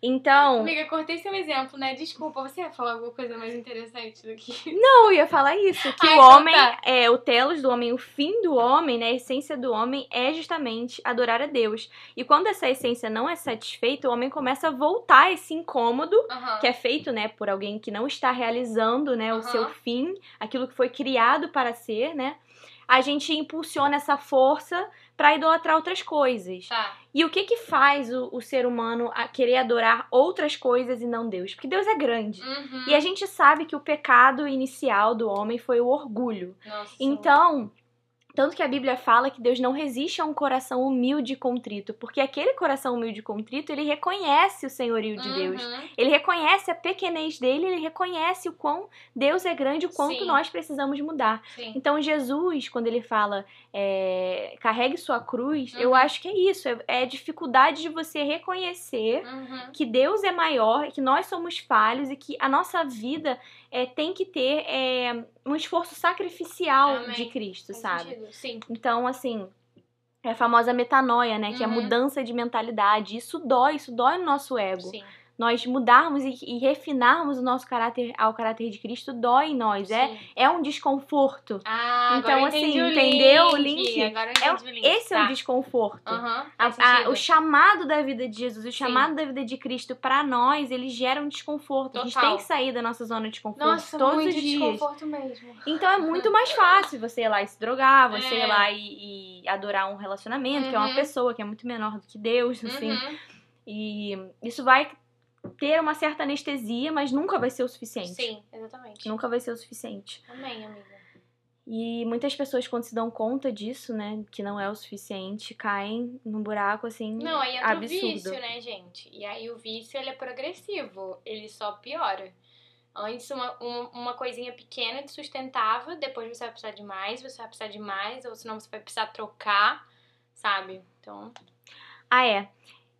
B: Então,
A: Amiga, cortei seu exemplo, né? Desculpa, você ia falar alguma coisa mais interessante do que.
B: não, eu ia falar isso, que
A: Ah,
B: o
A: então
B: homem,
A: tá.
B: é o telos do homem, o fim do homem, né, a essência do homem é justamente adorar a Deus. E quando essa essência não é satisfeita, o homem começa a voltar esse incômodo que é feito, né, por alguém que não está realizando, né, o seu fim, aquilo que foi criado para ser, né? A gente impulsiona essa força para idolatrar outras coisas.
A: Tá.
B: E o que que faz o, o ser humano a querer adorar outras coisas e não Deus? Porque Deus é grande.
A: Uhum.
B: E a gente sabe que o pecado inicial do homem foi o orgulho.
A: Nossa,
B: Então, tanto que a Bíblia fala que Deus não resiste a um coração humilde e contrito, porque aquele coração humilde e contrito, ele reconhece o senhorio de Deus.
A: Uhum.
B: Ele reconhece a pequenez dele, ele reconhece o quão Deus é grande, o quanto
A: Sim.
B: nós precisamos mudar.
A: Sim.
B: Então, Jesus, quando ele fala é, carregue sua cruz, eu
A: Uhum.
B: acho que é isso. É, é a dificuldade de você reconhecer
A: Uhum.
B: que Deus é maior, que nós somos falhos e que a nossa vida é, tem que ter é, um esforço sacrificial
A: Amém.
B: de Cristo,
A: Faz
B: sabe?
A: sentido, Sim.
B: Então, assim, é a famosa metanoia, né? Que é a
A: Uhum.
B: mudança de mentalidade. Isso dói, isso dói no nosso ego
A: Sim.
B: Nós mudarmos e, e refinarmos o nosso caráter ao caráter de Cristo dói em nós. É,
A: Sim.
B: é um desconforto.
A: Ah,
B: Então, assim,
A: o
B: entendeu o
A: link.
B: link?
A: Agora eu
B: É,
A: o link.
B: esse é
A: tá.
B: o desconforto.
A: Aham,
B: A- a- o chamado da vida de Jesus, o chamado da vida de Cristo pra nós, ele gera um desconforto. A gente
A: Total.
B: tem que sair da nossa zona de desconforto
A: Nossa,
B: todos os dias.
A: desconforto mesmo.
B: Então é muito mais fácil você ir lá e se drogar, você
A: É.
B: ir lá e, e adorar um relacionamento, que é uma
A: Uhum.
B: pessoa que é muito menor do que Deus, assim.
A: Uhum.
B: E isso vai ter uma certa anestesia, mas nunca vai ser o suficiente.
A: Sim, exatamente.
B: Nunca vai ser o suficiente.
A: Amém, amiga.
B: E muitas pessoas, quando se dão conta disso, né, que não é o suficiente, caem num buraco assim
A: Não, aí entra
B: absurdo.
A: o vício, né, gente? E aí o vício, ele é progressivo. Ele só piora. Antes, uma, uma, uma coisinha pequena te sustentava, depois você vai precisar de mais, você vai precisar de mais, ou senão você vai precisar trocar, sabe? Então...
B: Ah, é.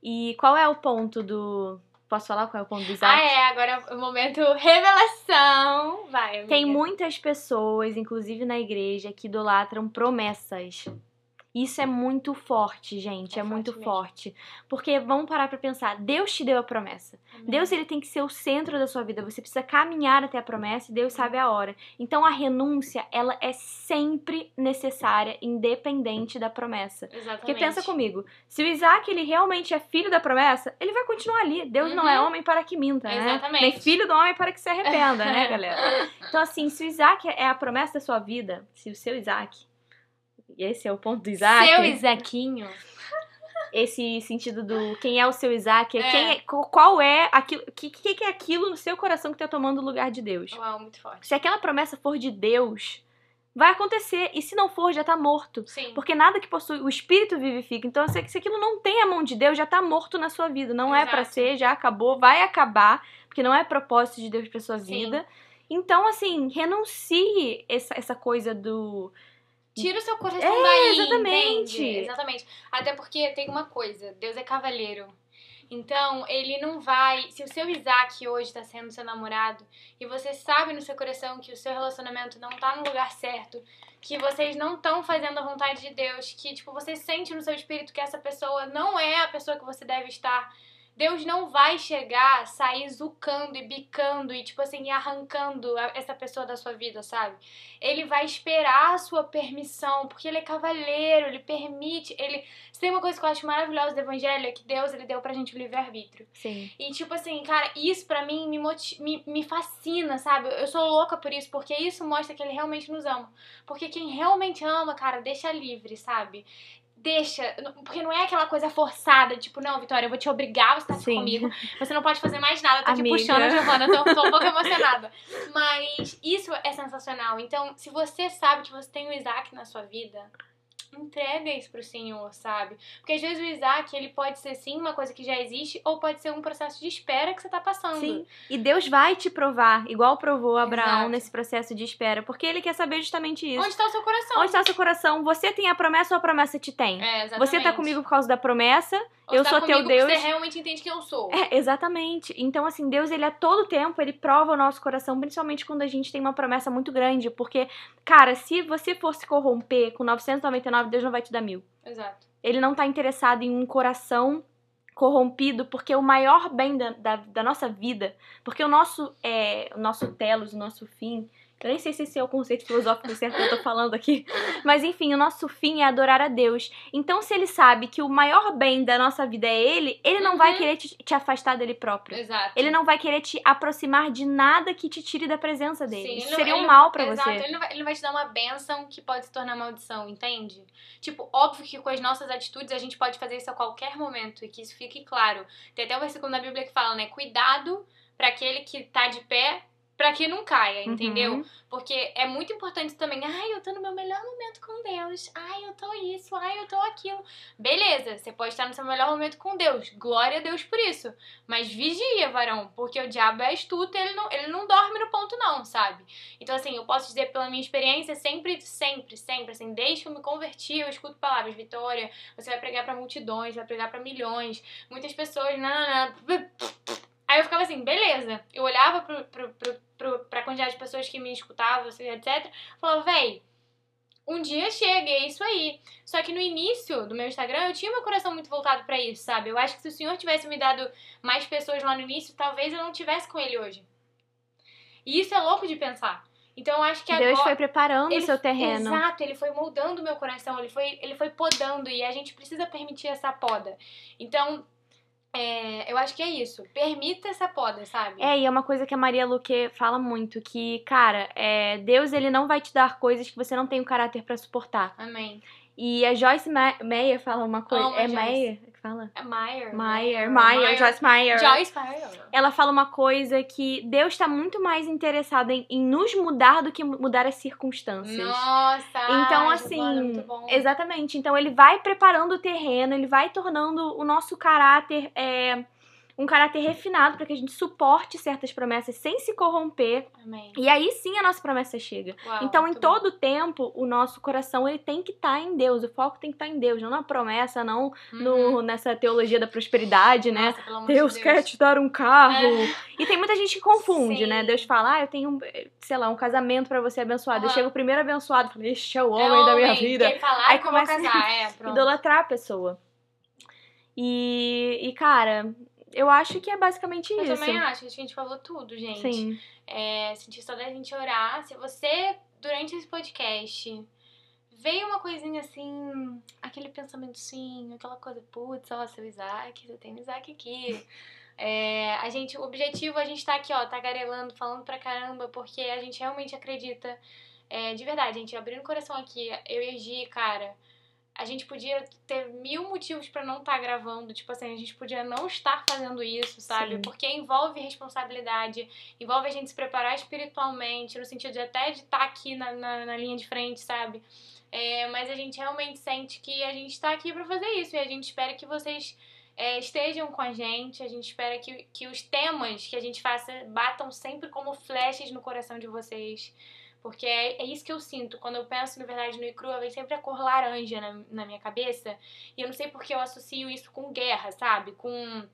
B: E qual é o ponto do. Posso falar qual é o ponto do Isaac?
A: Ah, é, agora é o momento revelação. Vai, amiga.
B: Tem muitas pessoas, inclusive na igreja, que idolatram promessas. Isso é muito forte, gente.
A: É
B: É, muito
A: forte mesmo.
B: forte. Porque vamos parar pra pensar. Deus te deu a promessa.
A: Amém.
B: Deus ele tem que ser o centro da sua vida. Você precisa caminhar até a promessa e Deus sabe a hora. Então a renúncia, ela é sempre necessária, independente da promessa.
A: Exatamente.
B: Porque pensa comigo, se o Isaac ele realmente é filho da promessa, ele vai continuar ali. Deus não é
A: Uhum.
B: homem para que minta, né?
A: Exatamente.
B: Nem filho do homem para que se arrependa, né, [LAUGHS] galera? Então assim, se o Isaac é a promessa da sua vida, se o seu Isaac, esse é o ponto do Isaac,
A: Seu Isaquinho.
B: esse sentido do quem é o seu Isaac, é.
A: É.
B: Quem é, qual- é aquilo, que, que é aquilo no seu coração que tá tomando o lugar de Deus?
A: Uau, muito forte.
B: Se aquela promessa for de Deus, vai acontecer, e se não for, já tá morto.
A: Sim.
B: Porque nada que possui o espírito vivifica. Então, se, se aquilo não tem a mão de Deus, já tá morto na sua vida. Não é
A: Exato.
B: ser, já acabou, vai acabar, porque não é propósito de Deus pra sua
A: Sim.
B: vida. Então, assim, renuncie essa, essa coisa do.
A: Tira o seu coração
B: É,
A: daí,
B: exatamente.
A: entende? Exatamente. Até porque tem uma coisa, Deus é cavalheiro. Então, ele não vai. Se o seu Isaac hoje tá sendo seu namorado e você sabe no seu coração que o seu relacionamento não tá no lugar certo, que vocês não estão fazendo a vontade de Deus, que, tipo, você sente no seu espírito que essa pessoa não é a pessoa que você deve estar. Deus não vai chegar, sair zucando e bicando e, tipo assim, arrancando essa pessoa da sua vida, sabe? Ele vai esperar a sua permissão, porque ele é cavalheiro, ele permite, ele... Se tem uma coisa que eu acho maravilhosa do evangelho, é que Deus, ele deu pra gente o livre-arbítrio.
B: Sim.
A: E, tipo assim, cara, isso pra mim me, moti- me, me fascina, sabe? Eu sou louca por isso, porque isso mostra que ele realmente nos ama. Porque quem realmente ama, cara, deixa livre, sabe? Deixa, porque não é aquela coisa forçada, tipo, não, Vitória, eu vou te obrigar a estar aqui
B: Sim.
A: comigo. Você não pode fazer mais nada, eu tô aqui
B: Amiga.
A: puxando a Giovana, tô, tô um pouco emocionada. Mas isso é sensacional. Então, se você sabe que você tem o Isaac na sua vida, entrega isso pro Senhor, sabe? Porque às vezes o Isaac, ele pode ser sim uma coisa que já existe, ou pode ser um processo de espera que você tá passando.
B: Sim. E Deus vai te provar, igual provou Abraão
A: Exato.
B: nesse processo de espera, porque ele quer saber justamente isso.
A: Onde tá o seu coração?
B: Onde está o seu coração? Você tem a promessa ou a promessa te tem?
A: É, exatamente.
B: Você tá comigo por causa da promessa, eu
A: você
B: sou
A: tá
B: teu Deus.
A: Você realmente entende quem eu sou.
B: É, exatamente. Então, assim, Deus, ele a todo tempo, ele prova o nosso coração, principalmente quando a gente tem uma promessa muito grande. Porque, cara, se você for se corromper com 999, Deus não vai te dar mil.
A: Exato.
B: Ele não tá interessado em um coração corrompido, porque o maior bem da, da, da nossa vida, porque o nosso, é, o nosso telos, o nosso fim, eu nem sei se esse é o conceito filosófico certo que eu tô falando aqui, mas enfim, o nosso fim é adorar a Deus. Então, se ele sabe que o maior bem da nossa vida é ele, ele não vai
A: Uhum.
B: querer te, te afastar dele próprio.
A: Exato.
B: Ele não vai querer te aproximar de nada que te tire da presença dele.
A: Sim, não-
B: seria
A: ele
B: um
A: não-
B: mal pra
A: Exato,
B: você.
A: Ele não, vai, ele não vai te dar uma bênção que pode se tornar maldição, entende? Tipo, óbvio que com as nossas atitudes a gente pode fazer isso a qualquer momento e que isso fique claro. Tem até um versículo na Bíblia que fala, né? Cuidado pra aquele que tá de pé, pra que não caia, entendeu?
B: Uhum.
A: Porque é muito importante também. Ai, eu tô no meu melhor momento com Deus. Ai, eu tô isso. Ai, eu tô aquilo. Beleza, você pode estar no seu melhor momento com Deus. Glória a Deus por isso. Mas vigia, varão, porque o diabo é astuto e ele não, ele não dorme no ponto, não, sabe? Então, assim, eu posso dizer pela minha experiência, sempre, sempre, sempre, assim, desde que eu me converti, eu escuto palavras, Vitória, você vai pregar pra multidões, vai pregar pra milhões, muitas pessoas, não. Aí eu ficava assim, beleza. Eu olhava pro, pro, pro, pro, pra quantidade de pessoas que me escutavam, assim, etc. Falava, véi, um dia chega, é isso aí. Só que no início do meu Instagram, eu tinha meu coração muito voltado pra isso, sabe? Eu acho que se o Senhor tivesse me dado mais pessoas lá no início, talvez eu não tivesse com ele hoje. E isso é louco de pensar. Então eu acho que
B: Deus
A: agora...
B: foi preparando o seu terreno.
A: Exato, ele foi moldando o meu coração, ele foi, ele foi podando e a gente precisa permitir essa poda. Então, é, eu acho que é isso. Permita essa poda, sabe?
B: É, e é uma coisa que a Maria Luque fala muito, que, cara, é, Deus ele não vai te dar coisas que você não tem o caráter pra suportar.
A: Amém.
B: E a Joyce Meyer fala uma coisa.
A: Amo
B: é. Meyer que fala?
A: É Meyer.
B: Meyer, Meyer, Joyce Meyer.
A: Joyce Meyer.
B: Ela fala uma coisa que Deus tá muito mais interessado em, em nos mudar do que mudar as circunstâncias.
A: Nossa!
B: Então, assim,
A: bom.
B: exatamente. Então, ele vai preparando o terreno, ele vai tornando o nosso caráter é, um caráter refinado para que a gente suporte certas promessas sem se corromper.
A: Amém.
B: E aí sim a nossa promessa chega.
A: Uau,
B: então, em
A: muito bom.
B: todo tempo, o nosso coração ele tem que estar em Deus. O foco tem que estar em Deus, não na promessa, não
A: Uhum.
B: no, nessa teologia da prosperidade, né?
A: Nossa, pelo amor de
B: Deus
A: Deus.
B: quer te dar um carro. E tem muita gente que confunde,
A: Sim.
B: né? Deus fala, ah, eu tenho, sei lá, um casamento pra você abençoado. Aí
A: Aham.
B: chega o primeiro abençoado fala, este é o
A: É
B: homem da minha
A: homem,
B: vida.
A: Falar
B: Aí
A: eu
B: começa
A: casar, é. [LAUGHS]
B: Idolatrar a pessoa. E, e, cara, eu acho que é basicamente
A: Eu
B: isso.
A: também acho, acho que a gente falou tudo, gente.
B: Sim.
A: É, sentir só da gente orar. Se você, durante esse podcast, veio uma coisinha assim, aquele pensamentozinho, aquela coisa, putz, ó, seu Isaac, você tem o Isaac aqui. [LAUGHS] É, a gente, o objetivo, a gente tá aqui, ó, tagarelando, falando pra caramba, porque a gente realmente acredita, é, de verdade, gente abrindo o coração aqui, eu e a Gi, cara, a gente podia ter mil motivos pra não estar gravando, tipo assim, a gente podia não estar fazendo isso, sabe?
B: Sim.
A: Porque envolve responsabilidade, envolve a gente se preparar espiritualmente, no sentido de até de estar aqui na, na, na linha de frente, sabe? É, mas a gente realmente sente que a gente tá aqui pra fazer isso e a gente espera que vocês é, estejam com a gente, a gente espera que, que os temas que a gente faça batam sempre como flechas no coração de vocês. Porque é, é isso que eu sinto. Quando eu penso, na verdade, no Icrua, vem sempre a cor laranja na, na minha cabeça. E eu não sei porque eu associo isso com guerra, sabe? Com.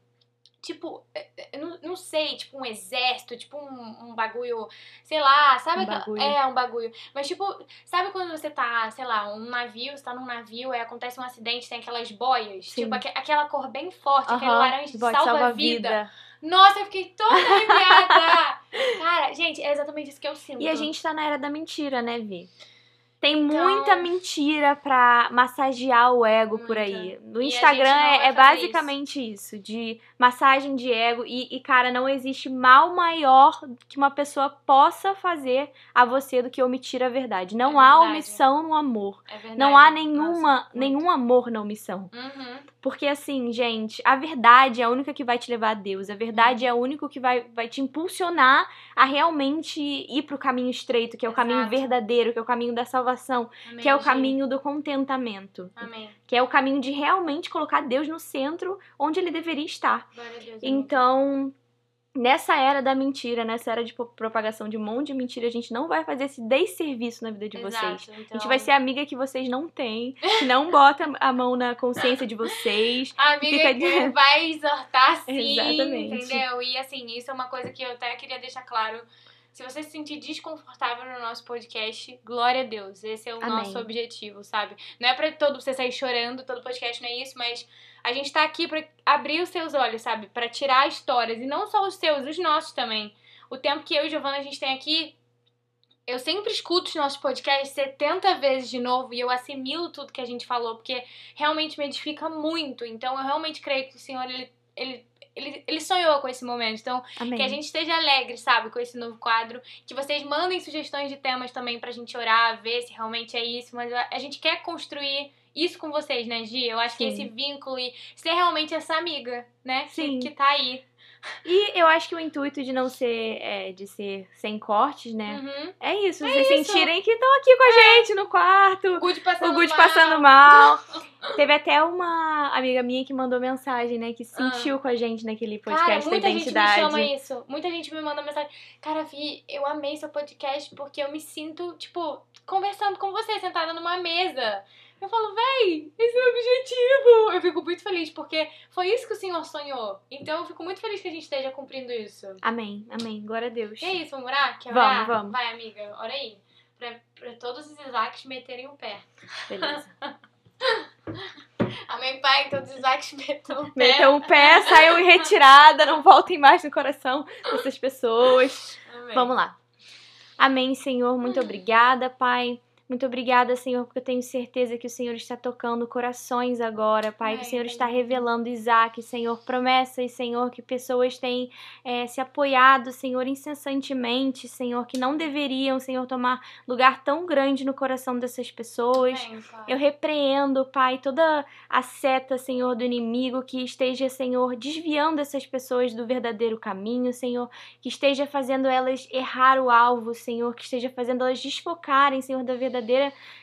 A: Tipo, é, é, não, não sei, tipo um exército, tipo um, um bagulho, sei lá, sabe?
B: Um
A: aquela-
B: bagulho.
A: É, um bagulho. Mas, tipo, sabe quando você tá, sei lá, um navio, você tá num navio, aí acontece um acidente, tem aquelas boias?
B: Sim.
A: Tipo, aque- aquela cor bem forte, aquele
B: Aham,
A: laranja de
B: voz
A: salva-vida. Nossa, eu fiquei toda arrepiada! [LAUGHS] Cara, gente, é exatamente isso que eu sinto.
B: E a gente tá na era da mentira, né, Vi? Tem
A: Então-
B: muita mentira pra massagear o ego por
A: Muita.
B: aí. No
A: E
B: Instagram é, é basicamente isso. de massagem de ego. E, e, cara, não existe mal maior que uma pessoa possa fazer a você do que omitir a verdade. Não
A: É
B: há
A: verdade.
B: omissão no amor.
A: É verdade.
B: Não há
A: Nossa,
B: nenhuma,
A: muito.
B: nenhum amor na omissão.
A: Uhum.
B: Porque assim, gente, a verdade é a única que vai te levar a Deus. A verdade é a única que vai, vai te impulsionar a realmente ir pro caminho estreito, que é o caminho
A: Exato.
B: verdadeiro, que é o caminho da salvação,
A: Amém,
B: que é o
A: Gi.
B: caminho do contentamento.
A: Amém.
B: Que é o caminho de realmente colocar Deus no centro onde ele deveria estar.
A: Deus. amém.
B: Então, nessa era da mentira, nessa era de pro- propagação de um monte de mentira, a gente não vai fazer esse desserviço na vida de
A: Exato,
B: vocês.
A: Então...
B: A gente vai ser amiga que vocês não têm, que não bota a mão na consciência de vocês.
A: A [LAUGHS] amiga
B: Fica-
A: que [LAUGHS] vai exortar sim,
B: Exatamente.
A: entendeu? E assim, isso é uma coisa que eu até queria deixar claro. Se você se sentir desconfortável no nosso podcast, glória a Deus. Esse é o
B: Amém.
A: nosso objetivo, sabe? Não é pra todo você sair chorando, todo podcast não é isso, mas a gente tá aqui pra abrir os seus olhos, sabe? Pra tirar histórias. E não só os seus, os nossos também. O tempo que eu e Giovana a gente tem aqui, eu sempre escuto os nossos podcasts 70 vezes de novo e eu assimilo tudo que a gente falou, porque realmente me edifica muito. Então eu realmente creio que o Senhor, ele, ele, ele, ele sonhou com esse momento. Então,
B: Amém.
A: que a gente esteja alegre, sabe, com esse novo quadro. Que vocês mandem sugestões de temas também pra gente orar, ver se realmente é isso. Mas a gente quer construir isso com vocês, né, Gi? Eu acho que
B: Sim.
A: esse vínculo e ser realmente essa amiga, né? que-
B: Sim.
A: Que, tá aí.
B: E eu acho que o intuito de não ser, é, de ser sem cortes, né?
A: Uhum.
B: É isso, vocês
A: isso.
B: sentirem que estão aqui com a gente no quarto.
A: O Good passando
B: O Good
A: mal.
B: passando mal. [LAUGHS] Teve até uma amiga minha que mandou mensagem, né? Que sentiu com a gente naquele
A: Cara,
B: podcast da
A: muita gente me
B: identidade.
A: chama isso. Muita gente me manda mensagem. Cara, Vi, eu amei seu podcast porque eu me sinto, tipo, conversando com você, sentada numa mesa. Eu falo, véi, esse é o objetivo. Eu fico muito feliz porque foi isso que o Senhor sonhou. Então eu fico muito feliz que a gente esteja cumprindo isso.
B: Amém, amém. Glória a Deus.
A: E é isso, vamos orar? Quer
B: Vamos,
A: orar?
B: vamos.
A: Vai, amiga, ora aí. Pra, pra todos os Isaacs meterem o pé.
B: Beleza. [LAUGHS]
A: Amém, Pai, todos os Isaacs metam o pé.
B: Metam o pé, saiam em retirada, não voltem mais no coração dessas pessoas.
A: Amém.
B: Vamos lá. Amém, Senhor. Muito obrigada, Pai. Muito obrigada, Senhor, porque eu tenho certeza que o Senhor está tocando corações agora, Pai. Que o Senhor está revelando, Isaac, Senhor, promessas, Senhor, que pessoas têm eh, se apoiado, Senhor, incessantemente, Senhor, que não deveriam, Senhor, tomar lugar tão grande no coração dessas pessoas. Eu repreendo, Pai, toda a seta, Senhor, do inimigo que esteja, Senhor, desviando essas pessoas do verdadeiro caminho, Senhor, que esteja fazendo elas errar o alvo, Senhor, que esteja fazendo elas desfocarem, Senhor, da verdadeira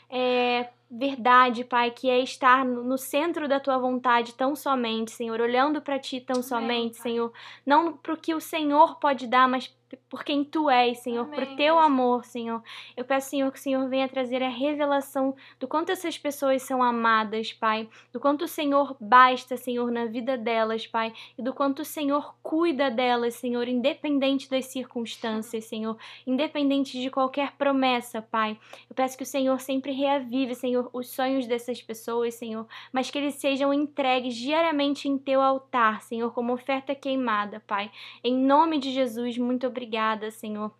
B: é, verdade, Pai, que é estar no centro da tua vontade tão somente, Senhor, olhando para ti tão somente,
A: Pai.
B: Senhor, não pro que o Senhor pode dar, mas por quem tu és, Senhor,
A: Amém,
B: teu
A: Deus.
B: amor, Senhor. Eu peço, Senhor, que o Senhor venha trazer a revelação do quanto essas pessoas são amadas, Pai, do quanto o Senhor basta, Senhor, na vida delas, Pai, e do quanto o Senhor cuida delas, Senhor, independente das circunstâncias, Senhor, independente de qualquer promessa, Pai. Eu peço que o Senhor sempre reavive, Senhor, os sonhos dessas pessoas, Senhor, mas que eles sejam entregues diariamente em teu altar, Senhor, como oferta queimada, Pai. Em nome de Jesus, muito obrigada, Senhor,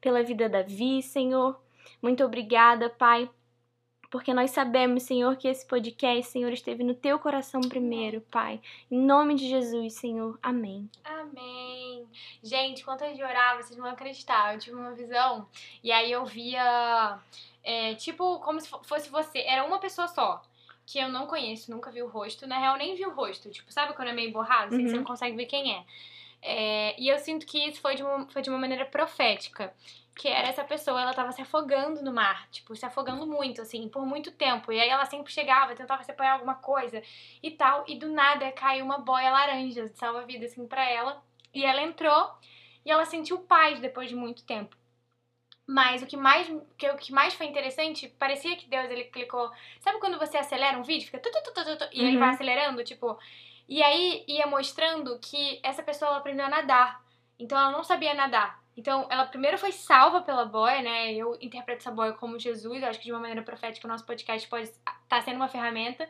B: pela vida da Vi, Senhor. Muito obrigada, Pai, porque nós sabemos, Senhor, que esse podcast, Senhor, esteve no teu coração primeiro, Pai. Em nome de Jesus, Senhor. Amém.
A: Amém. Gente, quando eu orar, vocês não vão acreditar. Eu tive uma visão e aí eu via, é, tipo, como se fo- fosse você. Era uma pessoa só. Que eu não conheço, nunca vi o rosto. Na real, nem vi o rosto. Tipo, sabe quando é meio borrado? Assim, que você
B: Uhum.
A: não consegue ver quem é. É, e eu sinto que isso foi de, uma, foi de uma maneira profética. Que era essa pessoa, ela tava se afogando no mar. Tipo, se afogando muito, assim, por muito tempo. E aí ela sempre chegava, tentava se apoiar em alguma coisa e tal. E do nada caiu uma boia laranja de salva-vida, assim, pra ela. E ela entrou e ela sentiu paz depois de muito tempo. Mas o que mais, que, o que mais foi interessante, parecia que Deus ele clicou. Sabe quando você acelera um vídeo? Fica tu, tu, tu, tu, tu, e ele
B: Uhum.
A: vai acelerando, tipo. E aí ia mostrando que essa pessoa aprendeu a nadar. Então ela não sabia nadar. Então ela primeiro foi salva pela boia, né? Eu interpreto essa boia como Jesus. Eu acho que de uma maneira profética o nosso podcast pode estar sendo uma ferramenta.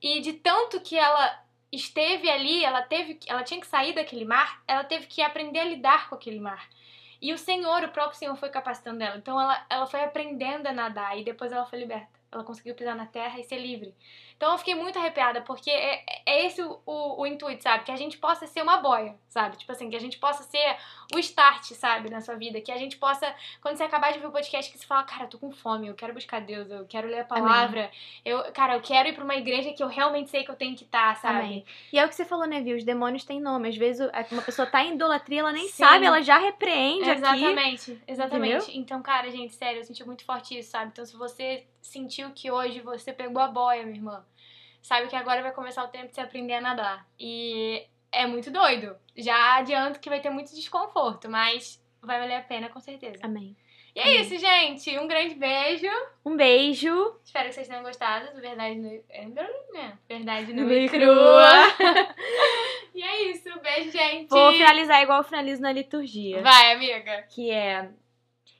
A: E de tanto que ela esteve ali, ela teve, ela tinha que sair daquele mar, ela teve que aprender a lidar com aquele mar. E o Senhor, o próprio Senhor foi capacitando ela. Então ela, ela foi aprendendo a nadar e depois ela foi liberta. Ela conseguiu pisar na terra e ser livre. Então eu fiquei muito arrepiada, porque é, é esse o, o, o, intuito, sabe? Que a gente possa ser uma boia, sabe? Tipo assim, que a gente possa ser o start, sabe, na sua vida. Que a gente possa, quando você acabar de ver o podcast, que você fala, cara, eu tô com fome, eu quero buscar Deus, eu quero ler a palavra. Eu, cara, eu quero ir pra uma igreja que eu realmente sei que eu tenho que estar, tá, sabe? Amém.
B: E é o que você falou, né, viu? Os demônios têm nome. Às vezes uma pessoa tá em idolatria, ela nem Sim. sabe, ela já repreende
A: exatamente,
B: aqui.
A: Exatamente, exatamente. Então, cara, gente, sério, eu senti muito forte isso, sabe? Então, se você sentiu que hoje você pegou a boia, minha irmã sabe que agora vai começar o tempo de você aprender a nadar. E é muito doido. Já adianto que vai ter muito desconforto, mas vai valer a pena com certeza.
B: Amém.
A: E é Amém. isso, gente. Um grande beijo.
B: Um beijo.
A: Espero que vocês tenham gostado do Verdade no... É, Verdade no e crua. [LAUGHS] e é isso. Beijo, gente.
B: Vou finalizar igual eu finalizo na liturgia.
A: Vai, amiga.
B: Que é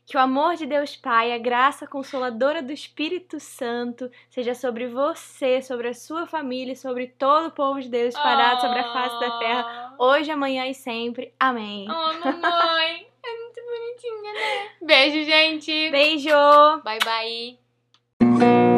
B: que o amor de Deus Pai, a graça consoladora do Espírito Santo seja sobre você, sobre a sua família e sobre todo o povo de Deus espalhado oh. sobre a face da terra, hoje, amanhã e sempre. Amém.
A: Oh, mamãe. é muito bonitinha, né? Beijo, gente.
B: Beijo.
A: Bye, bye.